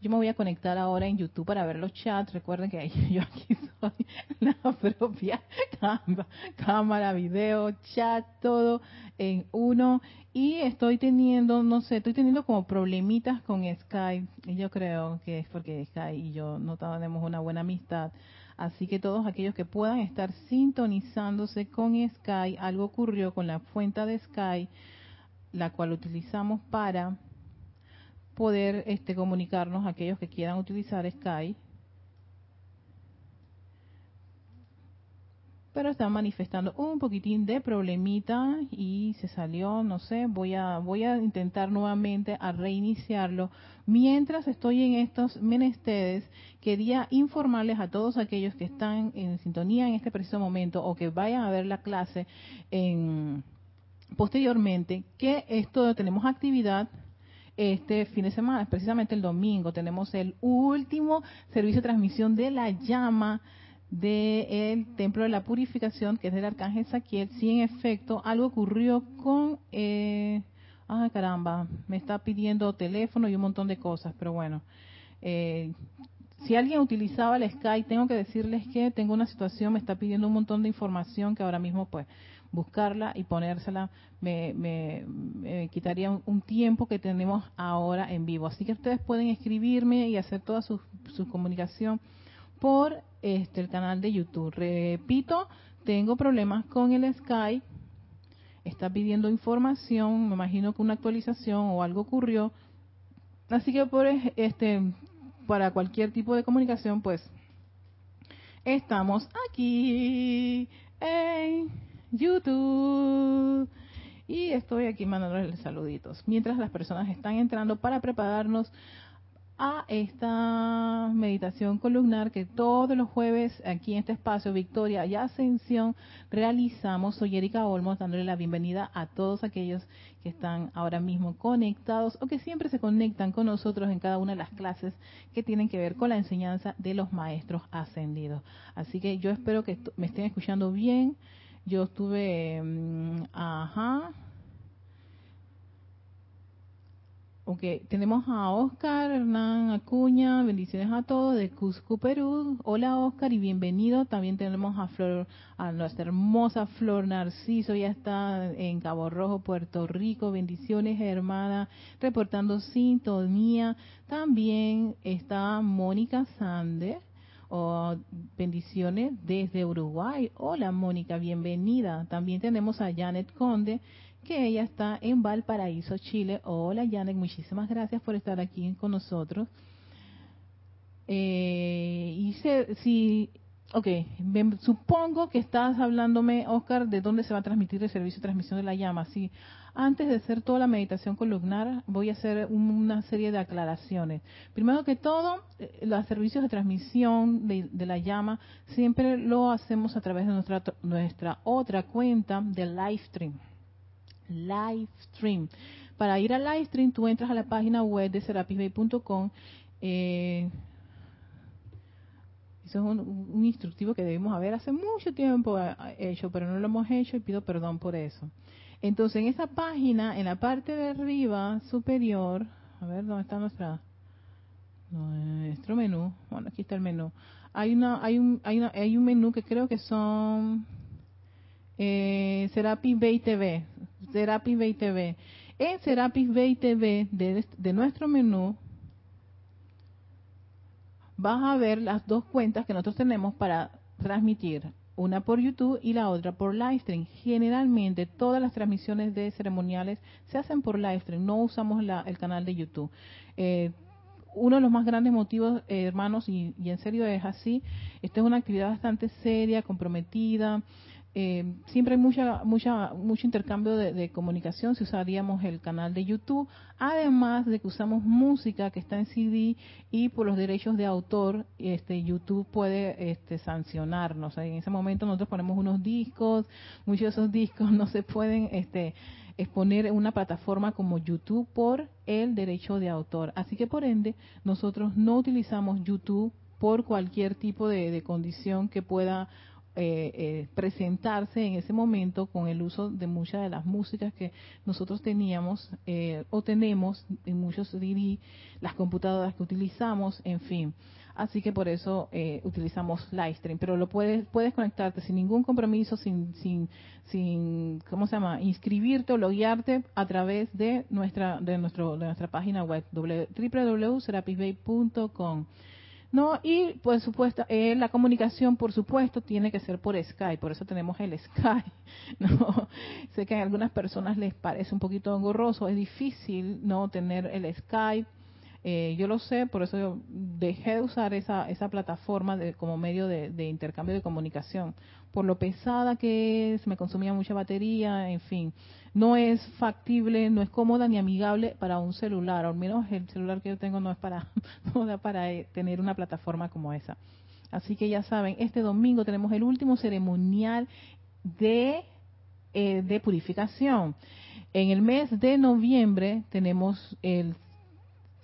Yo me voy a conectar ahora en YouTube para ver los chats. Recuerden que yo aquí soy la propia cámara, video, chat, todo en uno. Y estoy teniendo, no sé, estoy teniendo como problemitas con Skype. Y yo creo que es porque Skype y yo no tenemos una buena amistad. Así que todos aquellos que puedan estar sintonizándose con Skype, algo ocurrió con la fuente de Skype, la cual utilizamos para poder este, comunicarnos a aquellos que quieran utilizar Skype. Pero están manifestando un poquitín de problemita y se salió, no sé, voy a, voy a intentar nuevamente a reiniciarlo. Mientras estoy en estos menesteres, quería informarles a todos aquellos que están en sintonía en este preciso momento o que vayan a ver la clase en, posteriormente que esto tenemos actividad este fin de semana, precisamente el domingo, tenemos el último servicio de transmisión de la llama del Templo de la Purificación, que es del Arcángel Saquiel. Si en efecto algo ocurrió con... Eh, ay, caramba, me está pidiendo teléfono y un montón de cosas, pero bueno. Eh, si alguien utilizaba el Skype, tengo que decirles que tengo una situación, me está pidiendo un montón de información que ahora mismo pues buscarla y ponérsela me, quitaría un, tiempo que tenemos ahora en vivo. Así que ustedes pueden escribirme y hacer toda su, comunicación por este el canal de YouTube. Repito, tengo problemas con el Skype. Está pidiendo información, me imagino que una actualización o algo ocurrió. Así que por este para cualquier tipo de comunicación, pues estamos aquí YouTube. Y estoy aquí mandándoles saluditos. Mientras las personas están entrando para prepararnos a esta meditación columnar que todos los jueves aquí en este espacio Victoria y Ascensión realizamos. Soy Erika Olmos dándole la bienvenida a todos aquellos que están ahora mismo conectados o que siempre se conectan con nosotros en cada una de las clases que tienen que ver con la enseñanza de los maestros ascendidos. Así que yo espero que me estén escuchando bien yo estuve, mm, ajá. Ok, tenemos a Oscar Hernán Acuña, bendiciones a todos de Cusco, Perú. Hola Oscar y bienvenido. También tenemos a Flor, a nuestra hermosa Flor Narciso, ya está en Cabo Rojo, Puerto Rico. Bendiciones hermana, reportando sintonía. También está Mónica Sander Oh, bendiciones desde Uruguay. Hola Mónica, bienvenida. También tenemos a Janet Conde, que ella está en Valparaíso, Chile. Hola Janet, muchísimas gracias por estar aquí con nosotros. Eh, y si Ok, supongo que estás hablándome, Oscar, de dónde se va a transmitir el servicio de transmisión de la llama. Sí, antes de hacer toda la meditación columnar, voy a hacer una serie de aclaraciones. Primero que todo, eh, los servicios de transmisión de, la llama siempre lo hacemos a través de nuestra, nuestra otra cuenta de Livestream. Livestream. Para ir a Livestream, tú entras a la página web de serapisbay.com. Eh, eso es un, instructivo que debimos haber hace mucho tiempo eh, hecho, pero no lo hemos hecho y pido perdón por eso. Entonces, en esa página, en la parte de arriba superior, a ver dónde está nuestra nuestro menú. Bueno, aquí está el menú. Hay una, hay un, hay, una, hay un menú que creo que son eh, Serapis Bay TV, Serapis Bay TV. En Serapis Bay TV de, de nuestro menú vas a ver las dos cuentas que nosotros tenemos para transmitir, una por YouTube y la otra por Livestream. Generalmente todas las transmisiones de ceremoniales se hacen por Livestream, no usamos el canal de YouTube. Eh, uno de los más grandes motivos, eh, hermanos, y, y, en serio es así, esta es una actividad bastante seria, comprometida, eh, siempre hay mucha, mucha, mucho intercambio de, comunicación si usaríamos el canal de YouTube, además de que usamos música que está en CD y por los derechos de autor, este, YouTube puede este, sancionarnos. En ese momento nosotros ponemos unos discos, muchos de esos discos no se pueden este, exponer en una plataforma como YouTube por el derecho de autor. Así que por ende nosotros no utilizamos YouTube por cualquier tipo de condición que pueda eh, eh, presentarse en ese momento con el uso de muchas de las músicas que nosotros teníamos eh, o tenemos en muchos CD, las computadoras que utilizamos, en fin. Así que por eso utilizamos Livestream, pero lo puedes puedes conectarte sin ningún compromiso, sin sin sin ¿cómo se llama? inscribirte o loguearte a través de nuestra de nuestro de nuestra página web www.serapisbay.com. No, y por supuesto, eh, la comunicación, por supuesto, tiene que ser por Skype, por eso tenemos el Skype. No, sé que a algunas personas les parece un poquito engorroso, es difícil no tener el Skype eh, yo lo sé, por eso yo dejé de usar esa, esa plataforma de, como medio de, intercambio de comunicación. Por lo pesada que es, me consumía mucha batería, en fin. No es factible, no es cómoda ni amigable para un celular. Al menos el celular que yo tengo no es para, no da para eh, tener una plataforma como esa. Así que ya saben, este domingo tenemos el último ceremonial de, eh, de purificación. En el mes de noviembre tenemos el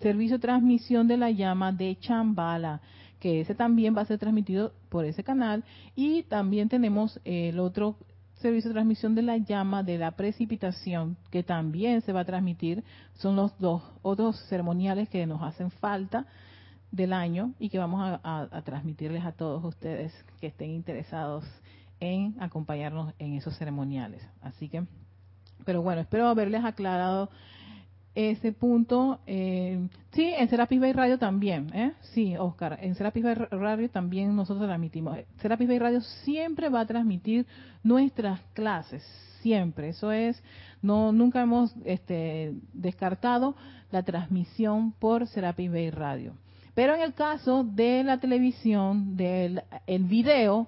servicio de transmisión de la llama de Chambala, que ese también va a ser transmitido por ese canal. Y también tenemos el otro servicio de transmisión de la llama de la precipitación, que también se va a transmitir. Son los dos otros ceremoniales que nos hacen falta del año y que vamos a, transmitirles a todos ustedes que estén interesados en acompañarnos en esos ceremoniales. Así que, pero bueno, espero haberles aclarado ese punto. Eh, sí, en Serapis Bay Radio también, ¿eh? Sí, Oscar, en Serapis Bay Radio también nosotros transmitimos. Serapis Bay Radio siempre va a transmitir nuestras clases, siempre. Eso es, no nunca hemos este, descartado la transmisión por Serapis Bay Radio. Pero en el caso de la televisión, del el video,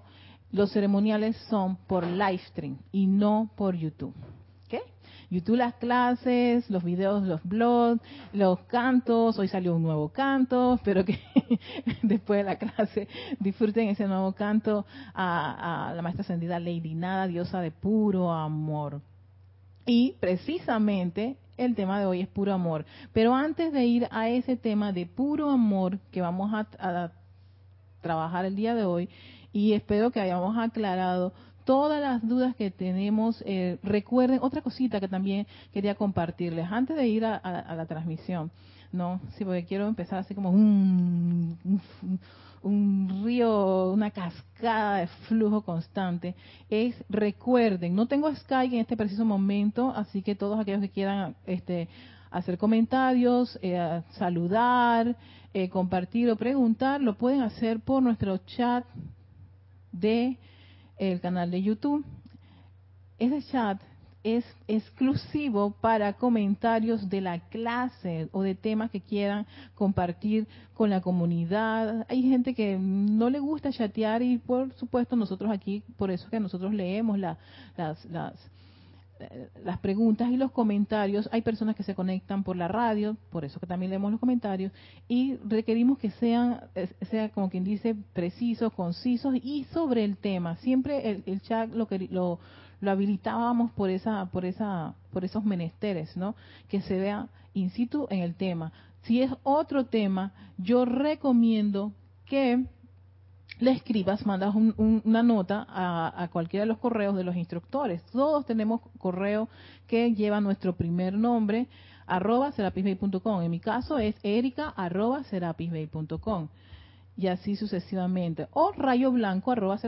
los ceremoniales son por live stream y no por YouTube. YouTube las clases, los videos, los blogs, los cantos. Hoy salió un nuevo canto. Espero que después de la clase disfruten ese nuevo canto a, la maestra ascendida Lady Nada, diosa de puro amor. Y precisamente el tema de hoy es puro amor. Pero antes de ir a ese tema de puro amor que vamos a, a trabajar el día de hoy, y espero que hayamos aclarado todas las dudas que tenemos. Eh, recuerden otra cosita que también quería compartirles antes de ir a, la transmisión. No, sí, porque quiero empezar así como un, un, río, una cascada de flujo constante. Es recuerden, no tengo Skype en este preciso momento, así que todos aquellos que quieran este hacer comentarios, eh, saludar, eh, compartir o preguntar, lo pueden hacer por nuestro chat de el canal de YouTube. Ese chat es exclusivo para comentarios de la clase o de temas que quieran compartir con la comunidad. Hay gente que no le gusta chatear y por supuesto nosotros aquí, por eso que nosotros leemos las, las las preguntas y los comentarios. Hay personas que se conectan por la radio, por eso que también leemos los comentarios, y requerimos que sean, sea como quien dice, precisos, concisos y sobre el tema. Siempre el, chat lo, que, lo, lo habilitábamos por esa, por esa, por esos menesteres, ¿no? Que se vea in situ en el tema. Si es otro tema, yo recomiendo que le escribas, mandas una nota a, cualquiera de los correos de los instructores. Todos tenemos correo que lleva nuestro primer nombre, arroba serapisbay.com. En mi caso es erica arroba serapisbay.com y así sucesivamente. O rayo blanco arroba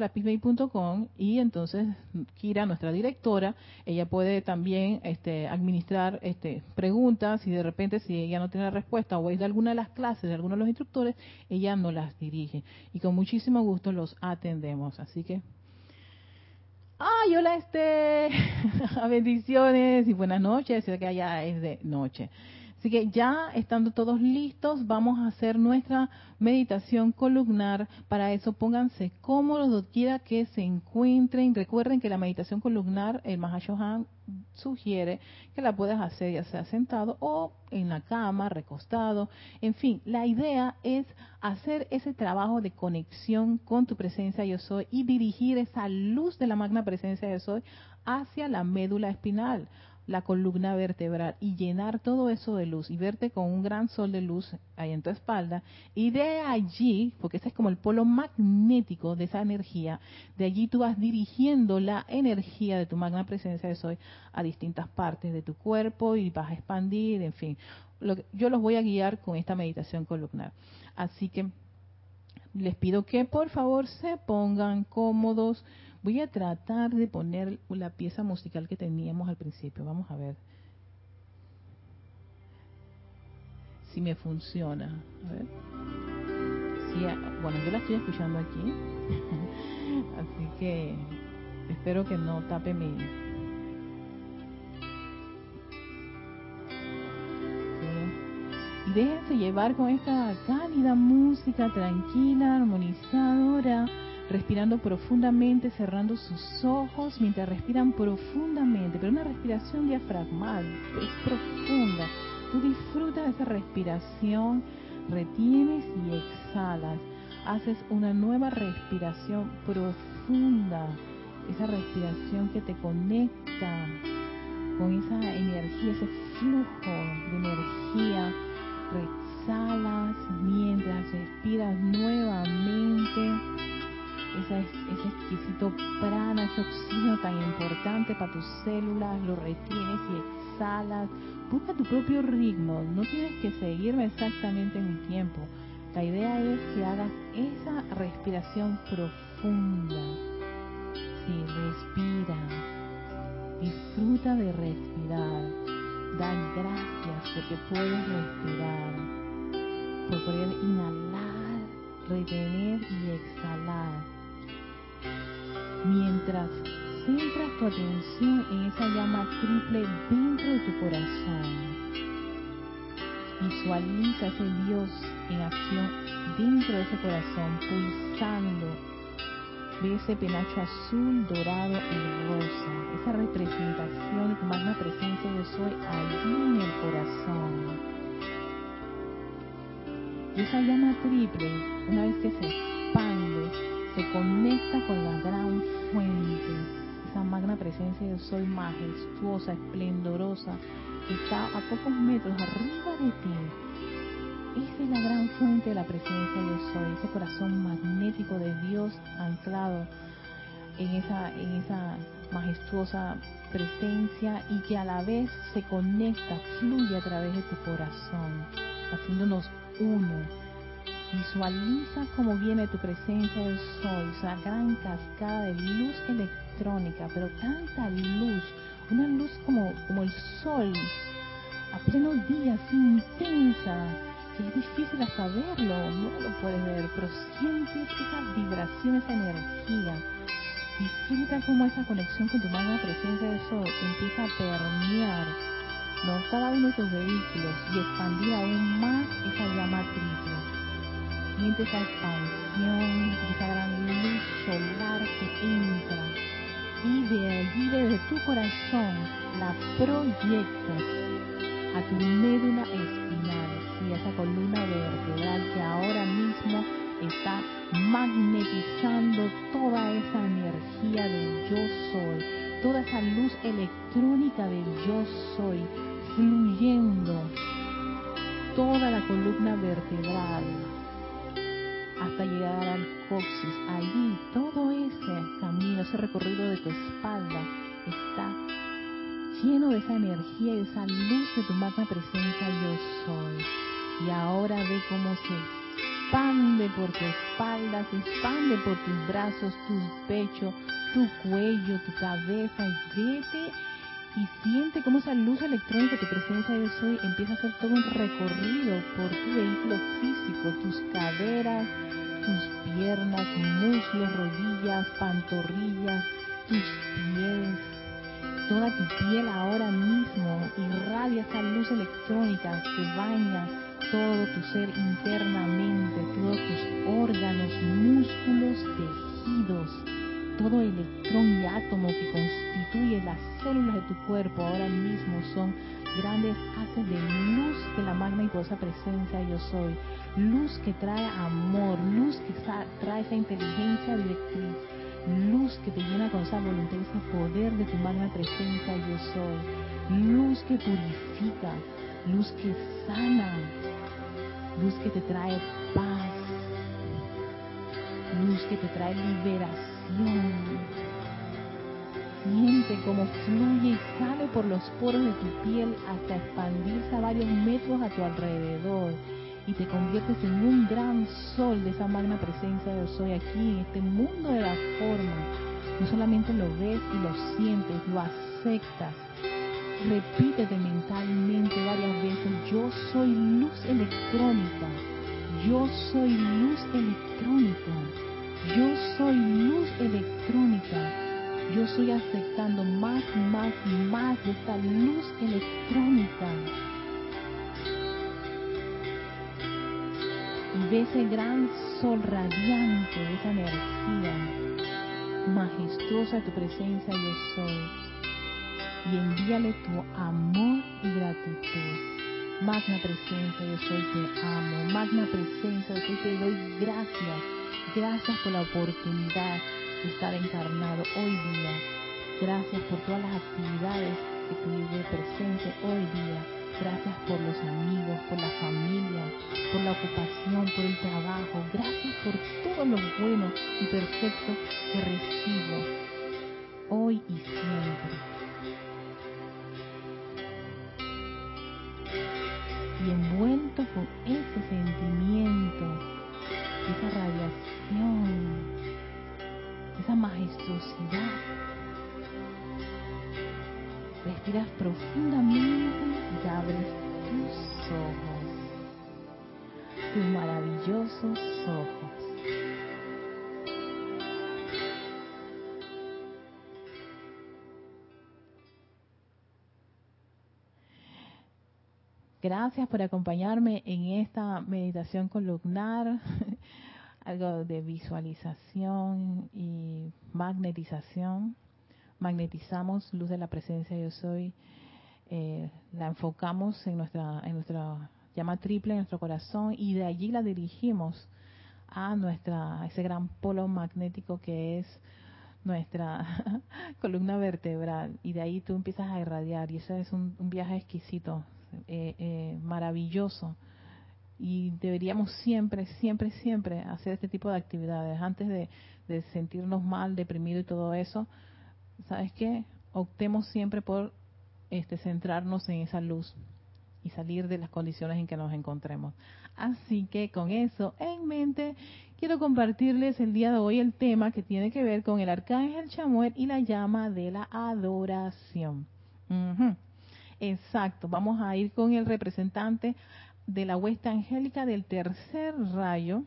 y entonces Kira, nuestra directora, ella puede también este, administrar este, preguntas y de repente si ella no tiene la respuesta o es de alguna de las clases de alguno de los instructores, ella no las dirige y con muchísimo gusto los atendemos. Así que ¡Ay, hola este! Bendiciones y buenas noches, que allá es de noche. Así que ya estando todos listos, vamos a hacer nuestra meditación columnar. Para eso pónganse cómodos donde que se encuentren. Recuerden que la meditación columnar, el Mahashohan sugiere que la puedas hacer ya sea sentado o en la cama, recostado. En fin, la idea es hacer ese trabajo de conexión con tu presencia yo soy y dirigir esa luz de la magna presencia yo soy hacia la médula espinal la columna vertebral y llenar todo eso de luz y verte con un gran sol de luz ahí en tu espalda y de allí, porque ese es como el polo magnético de esa energía, de allí tú vas dirigiendo la energía de tu magna presencia de soy a distintas partes de tu cuerpo y vas a expandir, en fin. yo los voy a guiar con esta meditación columnar. Así que les pido que por favor se pongan cómodos Voy a tratar de poner la pieza musical que teníamos al principio. Vamos a ver si me funciona. A ver. Ah, bueno, yo la estoy escuchando aquí. Así que espero que no tape mi... Déjense llevar con esta cálida música tranquila, armonizadora respirando profundamente, cerrando sus ojos mientras respiran profundamente, pero una respiración diafragmal, profunda. Tú disfrutas esa respiración, retienes y exhalas. Haces una nueva respiración profunda, esa respiración que te conecta con esa energía, ese flujo de energía. Exhalas mientras respiras nuevamente ese, exquisito prana, ese oxígeno tan importante para tus células, lo retienes y exhalas. Busca tu propio ritmo, no tienes que seguirme exactamente en un tiempo. La idea es que hagas esa respiración profunda. Sí, respira. Disfruta de respirar. Da gracias porque puedes respirar. Por poder inhalar, retener y exhalar mientras centras tu atención en esa llama triple dentro de tu corazón. Visualiza ese Dios en acción dentro de ese corazón, pulsando de ese penacho azul, dorado y rosa. Esa representación de tu magna presencia yo soy allí en el corazón. Y esa llama triple, una vez que se expande, se conecta con la gran fuente, esa magna presencia de soy majestuosa, esplendorosa, que está a pocos metros arriba de ti. Esa es la gran fuente de la presencia de soy, ese corazón magnético de Dios anclado en esa, en esa majestuosa presencia y que a la vez se conecta, fluye a través de tu corazón, haciéndonos uno Visualiza cómo viene tu presencia del sol, esa gran cascada de luz electrónica, pero tanta luz, una luz como, como el sol, a pleno día, así intensa, que es difícil hasta verlo, no lo puedes ver, pero sientes esa vibración, esa energía. Disfruta cómo esa conexión con tu magna presencia del sol empieza a permear ¿no? cada uno de tus vehículos y expandir aún más esa llama triple siente esa expansión, esa gran luz solar que entra y de allí desde tu corazón la proyectas a tu médula espinal y a esa columna vertebral que ahora mismo está magnetizando toda esa energía del yo soy, toda esa luz electrónica del yo soy, fluyendo. Toda la columna vertebral, hasta llegar al coxis. Allí todo ese camino, ese recorrido de tu espalda está lleno de esa energía y esa luz de tu magna presencia yo soy. Y ahora ve cómo se expande por tu espalda, se expande por tus brazos, tus pechos, tu cuello, tu cabeza y vete y siente cómo esa luz electrónica, tu presencia yo soy, empieza a hacer todo un recorrido por tu vehículo físico, tus caderas, tus piernas, muslos, rodillas, pantorrillas, tus pies, toda tu piel ahora mismo irradia esa luz electrónica que baña todo tu ser internamente, todos tus órganos, músculos, tejidos, todo electrón y átomo que constituye las células de tu cuerpo ahora mismo son grandes haces de luz de la magna y poderosa presencia yo soy. Luz que trae amor, luz que trae esa inteligencia directriz, luz que te llena con esa voluntad, ese poder de tu magna presencia yo soy. luz que purifica, luz que sana, luz que te trae paz, luz que te trae liberación. Siente cómo fluye y sale por los poros de tu piel hasta expandirse a varios metros a tu alrededor y te conviertes en un gran sol de esa magna presencia de soy aquí en este mundo de la forma. No solamente lo ves y lo sientes, lo aceptas. Repítete mentalmente varias veces, yo soy luz electrónica, yo soy luz electrónica, yo soy luz electrónica, yo estoy aceptando más, más, más de esta luz electrónica de ese gran sol radiante, de esa energía majestuosa tu presencia yo soy. Y envíale tu amor y gratitud. Magna presencia yo soy, te amo. Magna presencia yo soy, te doy gracias. Gracias por la oportunidad de estar encarnado hoy día. Gracias por todas las actividades que tuve presente hoy día Gracias por los amigos, por la familia, por la ocupación, por el trabajo. Gracias por todo lo bueno y perfecto que recibo hoy y siempre. Y envuelto con ese sentimiento, esa radiación, esa majestuosidad, respiras profundamente y abres tus ojos, tus maravillosos ojos. Gracias por acompañarme en esta meditación columnar, algo de visualización y magnetización. Magnetizamos luz de la presencia yo soy eh, la enfocamos en nuestra, en nuestra llama triple, en nuestro corazón, y de allí la dirigimos a nuestra, ese gran polo magnético que es nuestra columna vertebral. Y de ahí tú empiezas a irradiar, y ese es un, viaje exquisito, eh, eh, maravilloso. Y deberíamos siempre, siempre, siempre hacer este tipo de actividades. Antes de, sentirnos mal, deprimido y todo eso, ¿sabes qué? Optemos siempre por este, centrarnos en esa luz y salir de las condiciones en que nos encontremos. Así que con eso en mente, quiero compartirles el día de hoy el tema que tiene que ver con el arcángel Chamuel y la llama de la adoración. Exacto, vamos a ir con el representante de la huesta angélica del tercer rayo,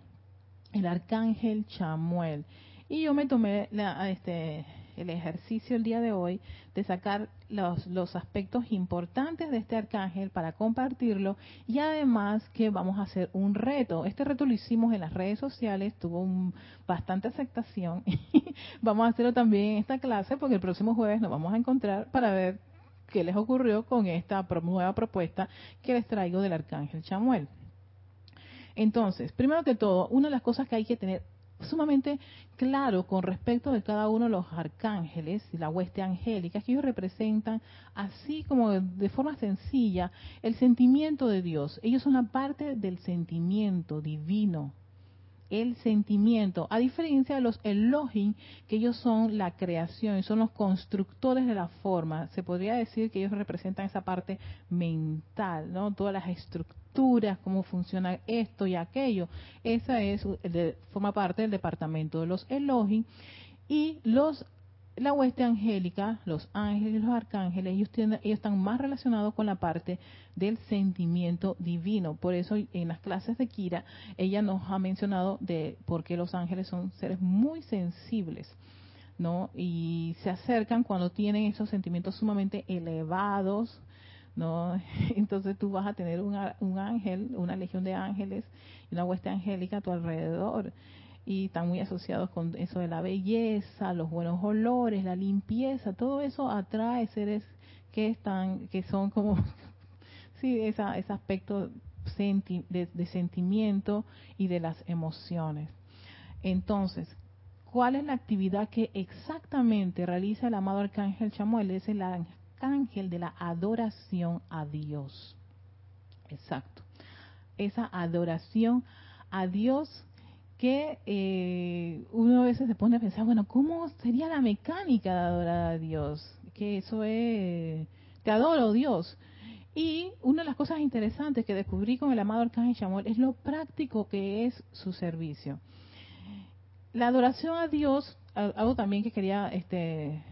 el arcángel Chamuel. Y yo me tomé la, este, el ejercicio el día de hoy de sacar los, los aspectos importantes de este arcángel para compartirlo y además que vamos a hacer un reto. Este reto lo hicimos en las redes sociales, tuvo un, bastante aceptación. vamos a hacerlo también en esta clase porque el próximo jueves nos vamos a encontrar para ver qué les ocurrió con esta nueva propuesta que les traigo del arcángel Chamuel. Entonces, primero que todo, una de las cosas que hay que tener sumamente claro con respecto de cada uno de los arcángeles y la hueste angélica, que ellos representan, así como de forma sencilla, el sentimiento de Dios. Ellos son la parte del sentimiento divino, el sentimiento, a diferencia de los Elohim, que ellos son la creación, son los constructores de la forma. Se podría decir que ellos representan esa parte mental, ¿no? Todas las estructuras cómo funciona esto y aquello. Esa es forma parte del departamento de los Elohim y los la hueste angélica, los ángeles y los arcángeles, ellos, ellos están más relacionados con la parte del sentimiento divino. Por eso en las clases de Kira, ella nos ha mencionado de por qué los ángeles son seres muy sensibles. ¿no? Y se acercan cuando tienen esos sentimientos sumamente elevados, ¿no? Entonces tú vas a tener un, un ángel, una legión de ángeles y una hueste angélica a tu alrededor y están muy asociados con eso de la belleza, los buenos olores, la limpieza, todo eso atrae seres que están, que son como, sí, esa, ese aspecto de, de, sentimiento y de las emociones. Entonces, ¿cuál es la actividad que exactamente realiza el amado arcángel Chamuel? Es el arcángel de la adoración a Dios. Exacto. Esa adoración a Dios que eh, uno a veces se pone a pensar, bueno, ¿cómo sería la mecánica de adorar a Dios? Que eso es, te adoro Dios. Y una de las cosas interesantes que descubrí con el amado Arcángel Chamuel es lo práctico que es su servicio. La adoración a Dios, algo también que quería este,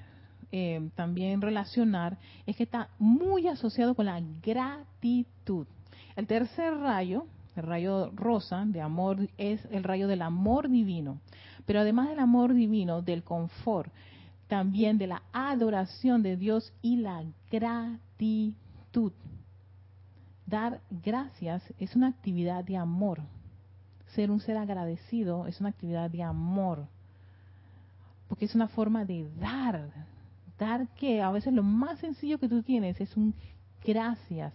eh, también relacionar, es que está muy asociado con la gratitud. El tercer rayo, el rayo rosa de amor, es el rayo del amor divino. Pero además del amor divino, del confort, también de la adoración de Dios y la gratitud. Dar gracias es una actividad de amor. Ser un ser agradecido es una actividad de amor. Porque es una forma de dar. Dar que a veces lo más sencillo que tú tienes es un gracias.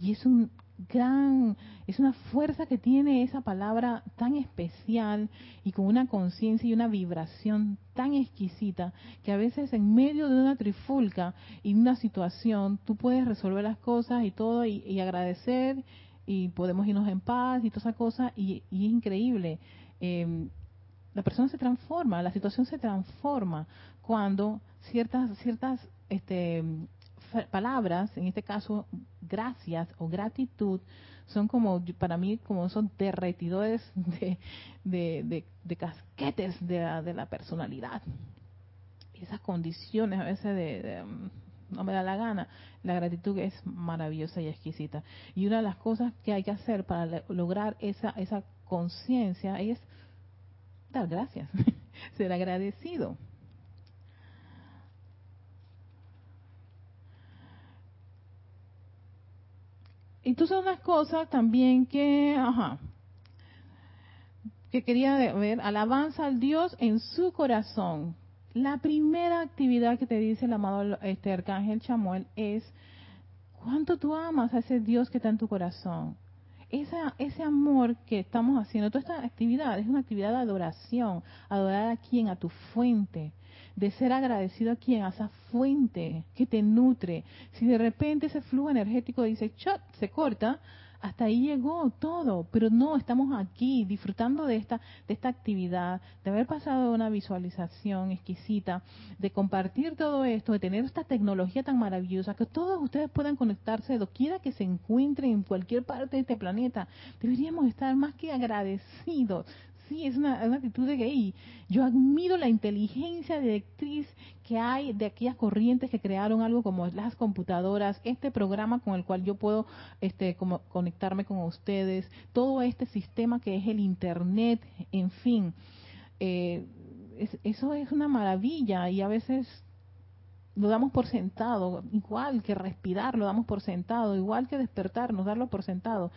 Y es un gran, es una fuerza que tiene esa palabra tan especial y con una conciencia y una vibración tan exquisita que a veces en medio de una trifulca y una situación tú puedes resolver las cosas y todo y, agradecer y podemos irnos en paz y toda esa cosa y, es increíble. Em, la persona se transforma, la situación se transforma cuando ciertas ciertas este, palabras, en este caso gracias o gratitud, son como, para mí, como son derretidores de, de, de, casquetes de la, de la personalidad. Y esas condiciones a veces de, mm, no me da la gana. La gratitud es maravillosa y exquisita. Y una de las cosas que hay que hacer para lograr esa, esa conciencia es dar gracias, ser agradecido. Entonces unas cosas también que, ajá, que quería ver, alabanza al Dios en su corazón. La primera actividad que te dice el amado este arcángel Chamuel es cuánto tú amas a ese Dios que está en tu corazón. Esa, ese amor que estamos haciendo, toda esta actividad es una actividad de adoración, adorar a quien, a tu fuente, de ser agradecido a quien, a esa fuente que te nutre. Si de repente ese flujo energético dice, chot, se corta, hasta ahí llegó todo, pero no, estamos aquí disfrutando de esta, de esta actividad, de haber pasado una visualización exquisita, de compartir todo esto, de tener esta tecnología tan maravillosa, que todos ustedes puedan conectarse doquiera que se encuentren en cualquier parte de este planeta. Deberíamos estar más que agradecidos Sí, es una, actitud de gay. Yo admiro la inteligencia directriz que hay de aquellas corrientes que crearon algo como las computadoras, este programa con el cual yo puedo este, como conectarme con ustedes, todo este sistema que es el Internet, en fin. Eh, eso es una maravilla y a veces lo damos por sentado, igual que respirar, lo damos por sentado, igual que despertarnos, darlo por sentado.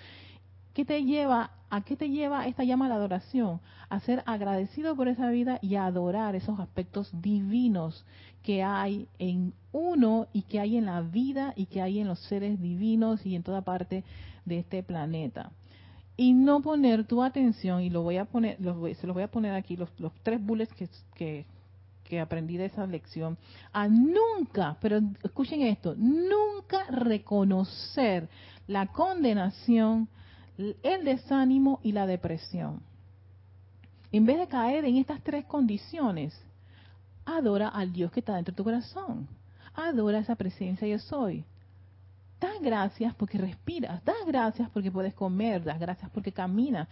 ¿Qué te lleva, a qué te lleva esta llama a la adoración? A ser agradecido por esa vida y a adorar esos aspectos divinos que hay en uno y que hay en la vida y que hay en los seres divinos y en toda parte de este planeta. Y no poner tu atención, y lo voy a poner, se los voy a poner aquí, los, tres bullets que, que aprendí de esa lección, a nunca, pero escuchen esto, nunca reconocer la condenación, el desánimo y la depresión. En vez de caer en estas tres condiciones, adora al Dios que está dentro de tu corazón. Adora esa presencia yo soy. Das gracias porque respiras, das gracias porque puedes comer, das gracias porque caminas.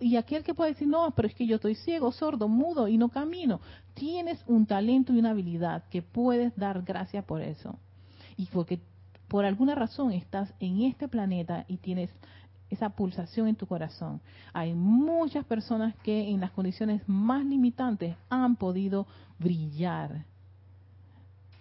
y aquel que puede decir, no, pero es que yo estoy ciego, sordo, mudo y no camino. Tienes un talento y una habilidad que puedes dar gracias por eso. Y porque por alguna razón estás en este planeta y tienes esa pulsación en tu corazón. Hay muchas personas que en las condiciones más limitantes han podido brillar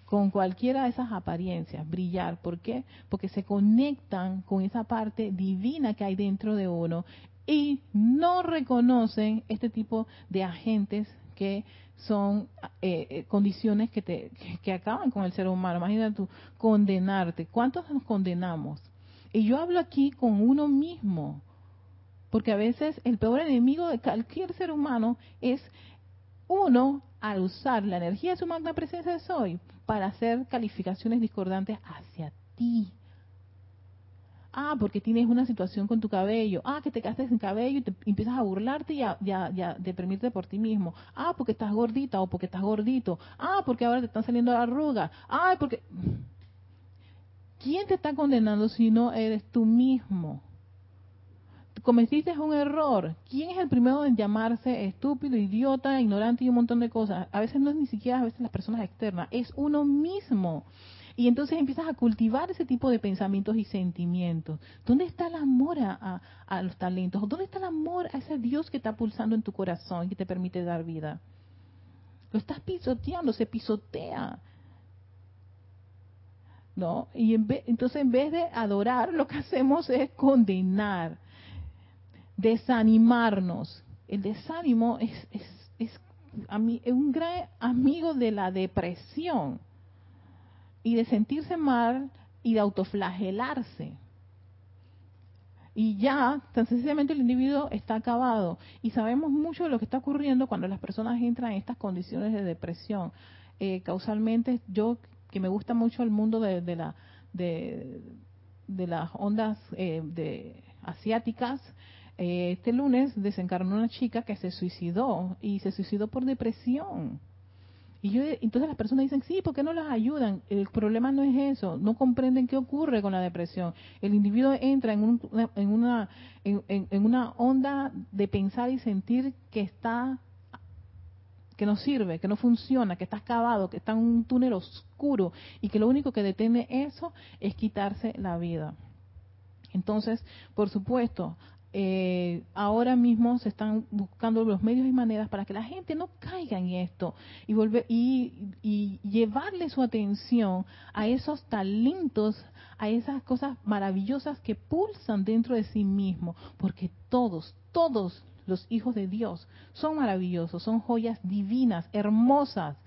con cualquiera de esas apariencias, brillar. ¿Por qué? Porque se conectan con esa parte divina que hay dentro de uno y no reconocen este tipo de agentes que son eh, eh, condiciones que, te, que, acaban con el ser humano. Imagínate tú, condenarte. ¿Cuántos nos condenamos? Y yo hablo aquí con uno mismo, porque a veces el peor enemigo de cualquier ser humano es uno al usar la energía de su magna presencia de soy para hacer calificaciones discordantes hacia ti. Ah, porque tienes una situación con tu cabello. Ah, que te quedaste sin cabello y te empiezas a burlarte y a, ya deprimirte por ti mismo. Ah, porque estás gordita o porque estás gordito. Ah, porque ahora te están saliendo arrugas. Ah, porque... ¿Quién te está condenando si no eres tú mismo? cometiste un error. ¿Quién es el primero en llamarse estúpido, idiota, ignorante y un montón de cosas? A veces no es ni siquiera a veces las personas externas, es uno mismo. Y entonces empiezas a cultivar ese tipo de pensamientos y sentimientos. ¿Dónde está el amor a, los talentos? ¿Dónde está el amor a ese Dios que está pulsando en tu corazón y que te permite dar vida? Lo estás pisoteando, se pisotea. ¿No? Y entonces en vez de adorar, lo que hacemos es condenar, desanimarnos. El desánimo es, es, es, es un gran amigo de la depresión y de sentirse mal y de autoflagelarse. Y ya, tan sencillamente el individuo está acabado. Y sabemos mucho de lo que está ocurriendo cuando las personas entran en estas condiciones de depresión. Eh, causalmente, yo que me gusta mucho el mundo de, la, de, las ondas eh, de, asiáticas, eh, este lunes desencarnó una chica que se suicidó y se suicidó por depresión. Y yo, entonces las personas dicen, sí, ¿por qué no las ayudan? El problema no es eso, no comprenden qué ocurre con la depresión. El individuo entra en, una, en, una, en, una onda de pensar y sentir que está que no sirve, que no funciona, que está acabado, que está en un túnel oscuro y que lo único que detiene eso es quitarse la vida. Entonces, por supuesto, eh, ahora mismo se están buscando los medios y maneras para que la gente no caiga en esto y volver y, y, llevarle su atención a esos talentos, a esas cosas maravillosas que pulsan dentro de sí mismo, porque todos, todos los hijos de Dios son maravillosos, son joyas divinas, hermosas,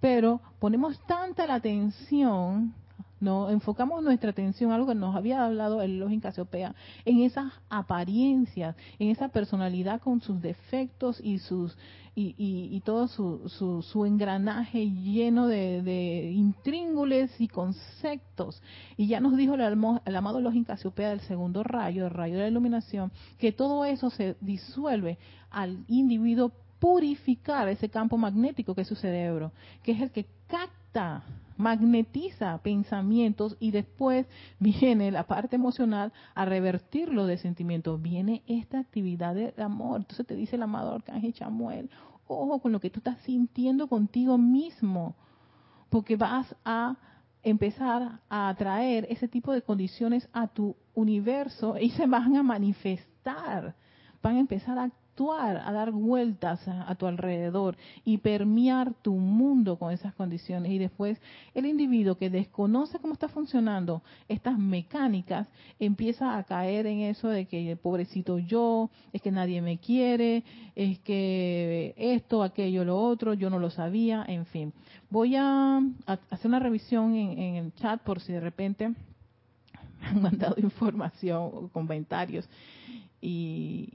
pero ponemos tanta la atención no enfocamos nuestra atención, algo que nos había hablado el en Casiopea, en esas apariencias, en esa personalidad con sus defectos y sus y, y, todo su, su, engranaje lleno de, intríngules y conceptos. Y ya nos dijo el, el amado Login Casiopea del segundo rayo, el rayo de la iluminación, que todo eso se disuelve al individuo purificar ese campo magnético que es su cerebro, que es el que capta magnetiza pensamientos y después viene la parte emocional a revertirlo de sentimientos. Viene esta actividad de amor. Entonces te dice el amado Arcángel Chamuel, ojo con lo que tú estás sintiendo contigo mismo, porque vas a empezar a atraer ese tipo de condiciones a tu universo y se van a manifestar, van a empezar a a dar vueltas a, tu alrededor y permear tu mundo con esas condiciones. Y después el individuo que desconoce cómo está funcionando estas mecánicas empieza a caer en eso de que pobrecito yo, es que nadie me quiere, es que esto, aquello, lo otro, yo no lo sabía, en fin. Voy a, hacer una revisión en, en el chat por si de repente han mandado información o comentarios y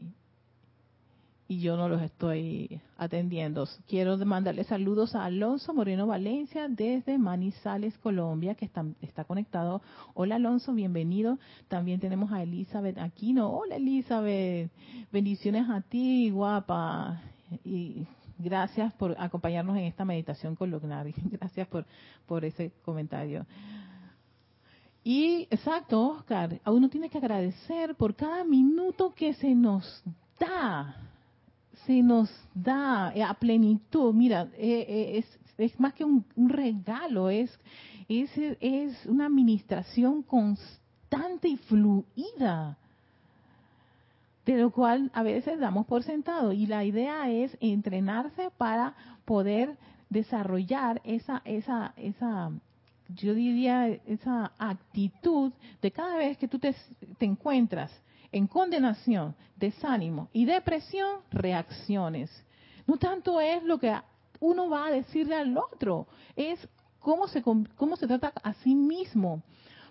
y yo no los estoy atendiendo. Quiero mandarle saludos a Alonso Moreno Valencia desde Manizales, Colombia, que está, está conectado. Hola Alonso, bienvenido. También tenemos a Elizabeth Aquino. Hola Elizabeth, bendiciones a ti, guapa. Y gracias por acompañarnos en esta meditación con Lognari. Gracias por, por ese comentario. Y exacto, Oscar, uno tiene que agradecer por cada minuto que se nos da se nos da eh, a plenitud. Mira, eh, eh, es, más que un, regalo, es, es, es una administración constante y fluida, de lo cual a veces damos por sentado. Y la idea es entrenarse para poder desarrollar esa, esa, esa, yo diría, esa actitud de cada vez que tú te, te encuentras en condenación, desánimo y depresión, reacciones. No tanto es lo que uno va a decirle al otro, es cómo se, cómo se trata a sí mismo.